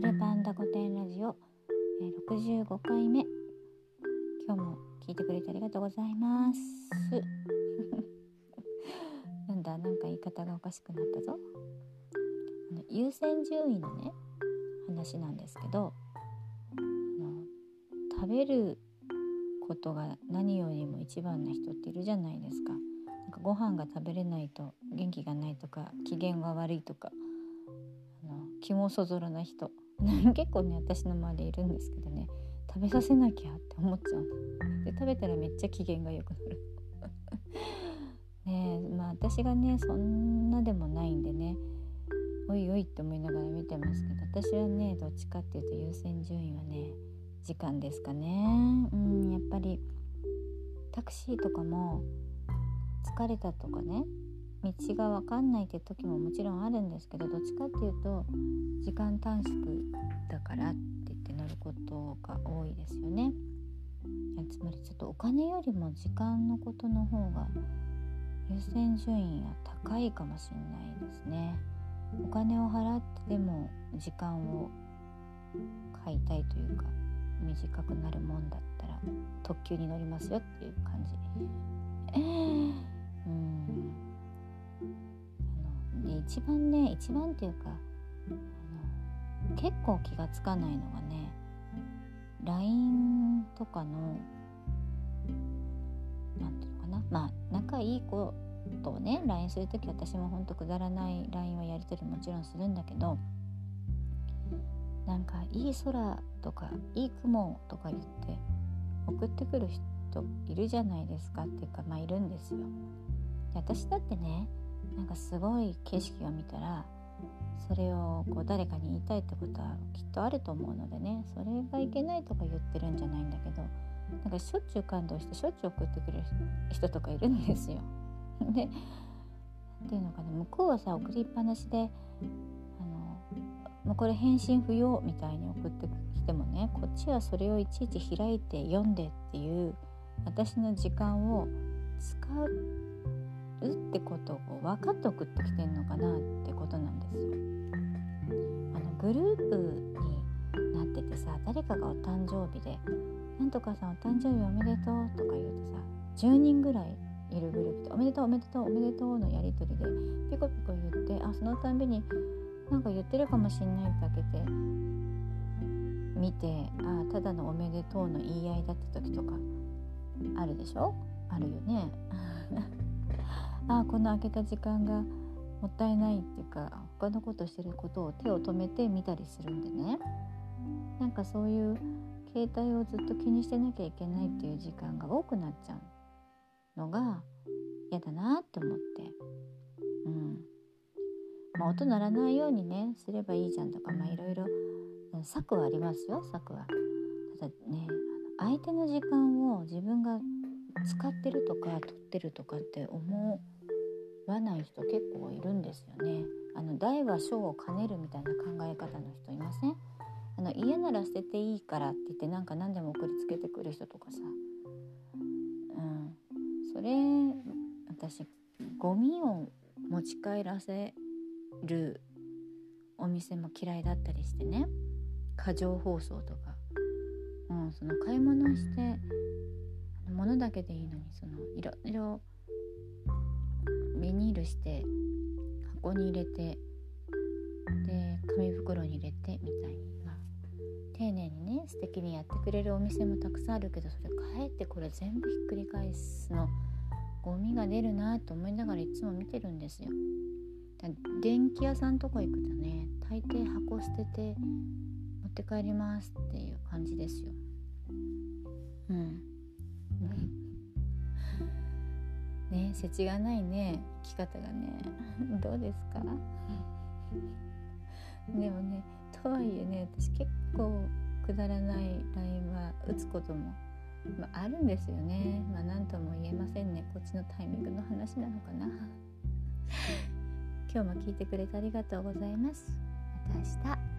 ドルパンダ古典ラジオ、え、65回目。今日も聞いてくれてありがとうございます。なんだなんか言い方がおかしくなったぞ。あの優先順位のね話なんですけどあの食べることが何よりも一番な人っているじゃないですか。なんかご飯が食べれないと元気がないとか機嫌が悪いとかあの気もそぞろな人。結構ね私の周りいるんですけどね食べさせなきゃって思っちゃう。で食べたらめっちゃ機嫌が良くなる。ねえまあ私がねそんなでもないんでねおいおいって思いながら見てますけど私はねどっちかっていうと優先順位はね時間ですかね。うんやっぱりタクシーとかも疲れたとかね道が分かんないって時ももちろんあるんですけどどっちかっていうと時間短縮だからって言って乗ることが多いですよね。つまりちょっとお金よりも時間のことの方が優先順位が高いかもしれないですね。お金を払ってでも時間を買いたいというか短くなるもんだったら特急に乗りますよっていう感じ。うん。一番ね一番っていうか結構気が付かないのがね LINE とかの何ていうのかなまあ仲いい子とね LINE する時私もほんとくだらない LINE はやり取りもちろんするんだけどなんかいい空とかいい雲とか言って送ってくる人いるじゃないですかっていうかまあいるんですよ。で私だってねなんかすごい景色を見たらそれをこう誰かに言いたいってことはきっとあると思うのでねそれがいけないとか言ってるんじゃないんだけどなんかしょっちゅう感動してしょっちゅう送ってくれる人とかいるんですよ。でっていうのかな向こうはさ送りっぱなしであのもうこれ返信不要みたいに送ってきてもねこっちはそれをいちいち開いて読んでっていう私の時間を使うってことを分かって送ってきてんのかなってことなんですよ。あのグループになっててさ誰かがお誕生日で「なんとかさんお誕生日おめでとう」とか言うとさ10人ぐらいいるグループで「おめでとうおめでとうおめでとう」のやり取りでピコピコ言ってあそのたんびになんか言ってるかもしんないって開けて見てあただのおめでとうの言い合いだった時とかあるでしょ？あるよねああこの開けた時間がもったいないっていうか他のことしてることを手を止めて見たりするんでね。なんかそういう携帯をずっと気にしてなきゃいけないっていう時間が多くなっちゃうのが嫌だなって思って。うん。まあ、音鳴らないようにねすればいいじゃんとかまあいろいろ策はありますよ策は。ただね相手の時間を自分が使ってるとか取ってるとかって思わない人結構いるんですよね。あの大は小を兼ねるみたいな考え方の人いません？あの家なら捨てていいからって言ってなんか何でも送りつけてくる人とかさ。うん。それ私ゴミを持ち帰らせるお店も嫌いだったりしてね。過剰包装とか、うん、その買い物して物だけでいいのにそのいろいろビニールして箱に入れてで紙袋に入れてみたいに、まあ、丁寧にね素敵にやってくれるお店もたくさんあるけどそれかえってこれ全部ひっくり返すのゴミが出るなと思いながらいつも見てるんですよ。電気屋さんとか行くとね大抵箱捨てて持って帰りますっていう感じですよ。うん。ね世知がないね生き方がね。どうですか？でもねとはいえね私結構くだらない LINE は打つことも、まあ、あるんですよね。まあ何とも言えませんね。こっちのタイミングの話なのかな。今日も聞いてくれてありがとうございます。また明日。